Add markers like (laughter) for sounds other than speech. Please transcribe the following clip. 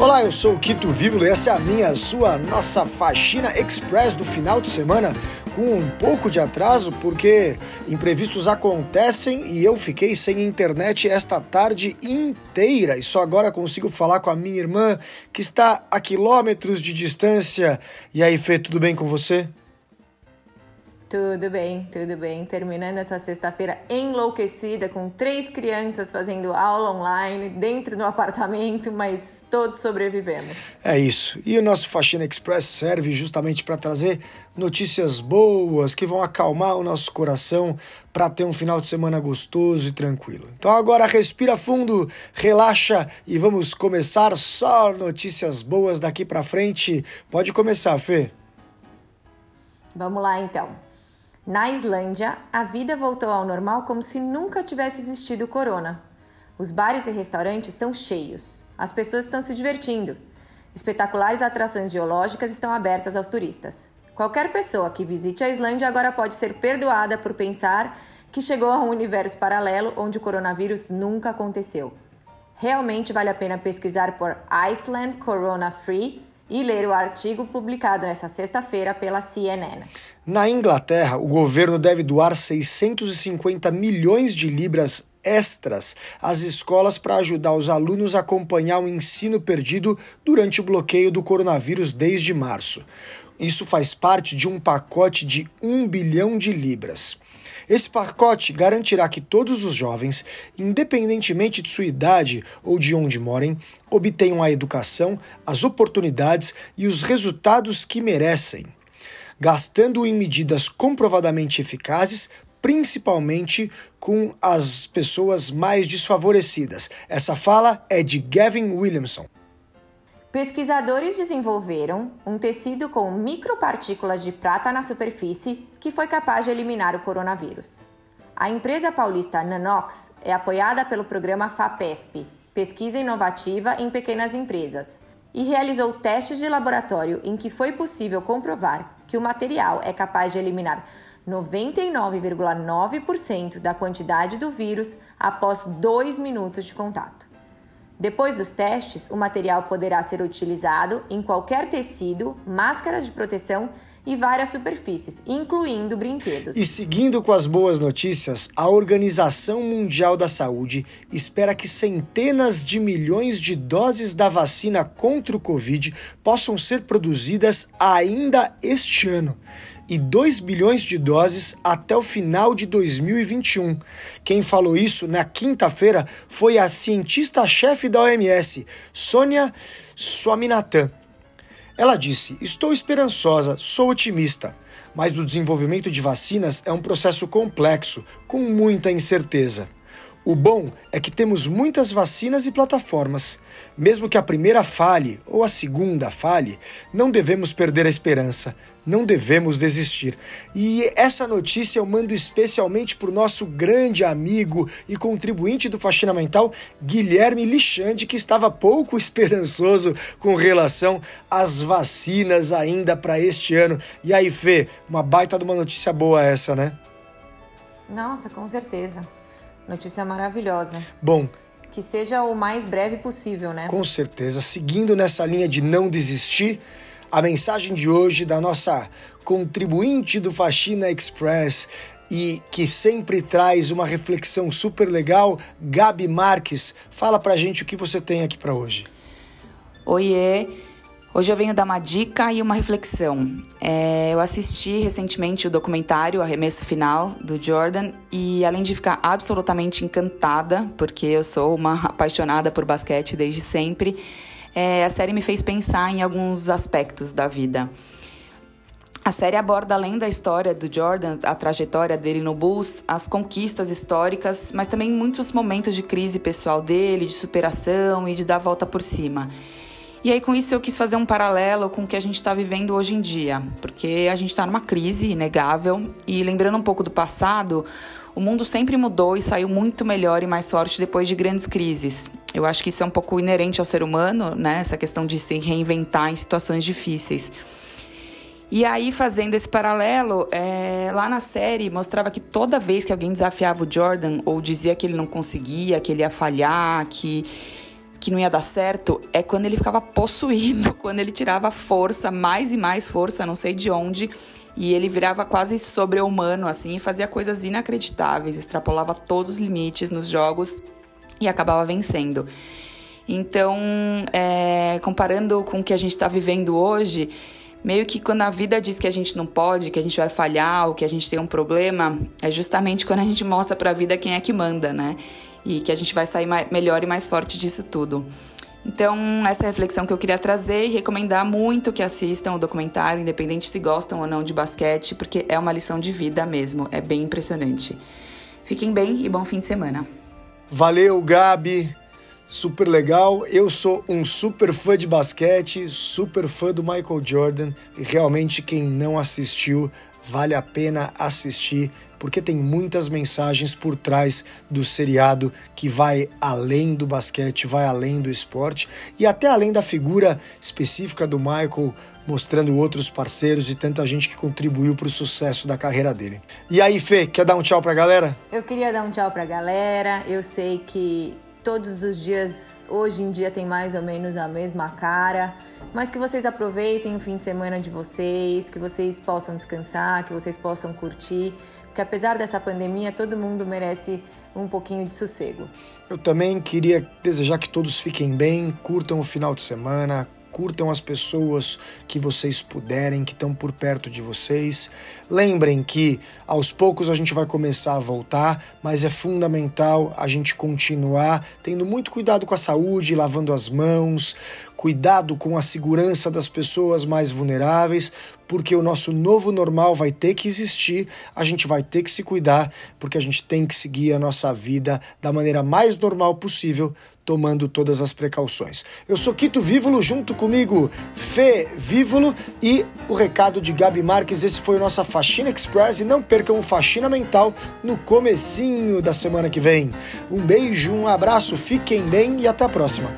Olá, eu sou o Quito Vívolo e essa é a minha, sua, nossa faxina express do final de semana com um pouco de atraso porque imprevistos acontecem e eu fiquei sem internet esta tarde inteira e só agora consigo falar com a minha irmã que está a quilômetros de distância. E aí, Fê, tudo bem com você? Tudo bem, tudo bem. Terminando essa sexta-feira enlouquecida com três crianças fazendo aula online dentro do apartamento, mas todos sobrevivemos. É isso. E o nosso Faxina Express serve justamente para trazer notícias boas que vão acalmar o nosso coração para ter um final de semana gostoso e tranquilo. Então agora respira fundo, relaxa e vamos começar só notícias boas daqui para frente. Pode começar, Fê. Vamos lá então. Na Islândia, a vida voltou ao normal como se nunca tivesse existido o corona. Os bares e restaurantes estão cheios, as pessoas estão se divertindo. Espetaculares atrações geológicas estão abertas aos turistas. Qualquer pessoa que visite a Islândia agora pode ser perdoada por pensar que chegou a um universo paralelo onde o coronavírus nunca aconteceu. Realmente vale a pena pesquisar por Iceland Corona Free e ler o artigo publicado nesta sexta-feira pela CNN. Na Inglaterra, o governo deve doar 650 milhões de libras extras às escolas para ajudar os alunos a acompanhar o ensino perdido durante o bloqueio do coronavírus desde março. Isso faz parte de um pacote de 1 bilhão de libras. Esse pacote garantirá que todos os jovens, independentemente de sua idade ou de onde morem, obtenham a educação, as oportunidades e os resultados que merecem, gastando em medidas comprovadamente eficazes, principalmente com as pessoas mais desfavorecidas. Essa fala é de Gavin Williamson. Pesquisadores desenvolveram um tecido com micropartículas de prata na superfície que foi capaz de eliminar o coronavírus. A empresa paulista Nanox é apoiada pelo programa FAPESP, Pesquisa Inovativa em Pequenas Empresas, e realizou testes de laboratório em que foi possível comprovar que o material é capaz de eliminar 99,9% da quantidade do vírus após dois minutos de contato. Depois dos testes, o material poderá ser utilizado em qualquer tecido, máscaras de proteção e várias superfícies, incluindo brinquedos. E seguindo com as boas notícias, a Organização Mundial da Saúde espera que centenas de milhões de doses da vacina contra o Covid possam ser produzidas ainda este ano e 2 bilhões de doses até o final de 2021. Quem falou isso na quinta-feira foi a cientista-chefe da OMS, Sônia Swaminathan. Ela disse: Estou esperançosa, sou otimista, mas o desenvolvimento de vacinas é um processo complexo, com muita incerteza. O bom é que temos muitas vacinas e plataformas. Mesmo que a primeira falhe ou a segunda falhe, não devemos perder a esperança, não devemos desistir. E essa notícia eu mando especialmente para o nosso grande amigo e contribuinte do Faxina Mental, Guilherme Lixande, que estava pouco (laughs) esperançoso com relação às vacinas ainda para este ano. E aí, Fê, uma baita de uma notícia boa essa, né? Nossa, com certeza. Notícia maravilhosa. Bom, que seja o mais breve possível, né? Com certeza. Seguindo nessa linha de não desistir, a mensagem de hoje da nossa contribuinte do Faxina Express e que sempre traz uma reflexão super legal, Gabi Marques. Fala pra gente o que você tem aqui para hoje. Oiê, Hoje eu venho dar uma dica e uma reflexão. É, eu assisti recentemente o documentário Arremesso Final, do Jordan, e além de ficar absolutamente encantada, porque eu sou uma apaixonada por basquete desde sempre, é, a série me fez pensar em alguns aspectos da vida. A série aborda, além da história do Jordan, a trajetória dele no Bulls, as conquistas históricas, mas também muitos momentos de crise pessoal dele, de superação e de dar a volta por cima. E aí, com isso, eu quis fazer um paralelo com o que a gente está vivendo hoje em dia, porque a gente está numa crise inegável e, lembrando um pouco do passado, o mundo sempre mudou e saiu muito melhor e mais forte depois de grandes crises. Eu acho que isso é um pouco inerente ao ser humano, né? Essa questão de se reinventar em situações difíceis. E aí, fazendo esse paralelo, é, lá na série mostrava que toda vez que alguém desafiava o Jordan ou dizia que ele não conseguia, que ele ia falhar, que que não ia dar certo é quando ele ficava possuído, (laughs) quando ele tirava força, mais e mais força, não sei de onde, e ele virava quase sobre-humano, assim, e fazia coisas inacreditáveis, extrapolava todos os limites nos jogos e acabava vencendo. Então, é, comparando com o que a gente está vivendo hoje, meio que quando a vida diz que a gente não pode, que a gente vai falhar, ou que a gente tem um problema, é justamente quando a gente mostra para a vida quem é que manda, né? E que a gente vai sair melhor e mais forte disso tudo. Então, essa é a reflexão que eu queria trazer e recomendar muito que assistam o documentário, independente se gostam ou não de basquete, porque é uma lição de vida mesmo, é bem impressionante. Fiquem bem e bom fim de semana. Valeu, Gabi! Super legal. Eu sou um super fã de basquete, super fã do Michael Jordan e realmente quem não assistiu vale a pena assistir porque tem muitas mensagens por trás do seriado que vai além do basquete, vai além do esporte e até além da figura específica do Michael, mostrando outros parceiros e tanta gente que contribuiu para o sucesso da carreira dele. E aí, Fê, quer dar um tchau para a galera? Eu queria dar um tchau para a galera. Eu sei que todos os dias, hoje em dia, tem mais ou menos a mesma cara. Mas que vocês aproveitem o fim de semana de vocês, que vocês possam descansar, que vocês possam curtir. Porque apesar dessa pandemia, todo mundo merece um pouquinho de sossego. Eu também queria desejar que todos fiquem bem, curtam o final de semana, curtam as pessoas que vocês puderem, que estão por perto de vocês. Lembrem que aos poucos a gente vai começar a voltar, mas é fundamental a gente continuar tendo muito cuidado com a saúde, lavando as mãos, cuidado com a segurança das pessoas mais vulneráveis, porque o nosso novo normal vai ter que existir, a gente vai ter que se cuidar, porque a gente tem que seguir a nossa vida da maneira mais normal possível, tomando todas as precauções. Eu sou Quito Vívolo, junto comigo Fê Vívolo e o recado de Gabi Marques. Esse foi o nossa Faxina Express e não percam o Faxina Mental no comecinho da semana que vem. Um beijo, um abraço, fiquem bem e até a próxima.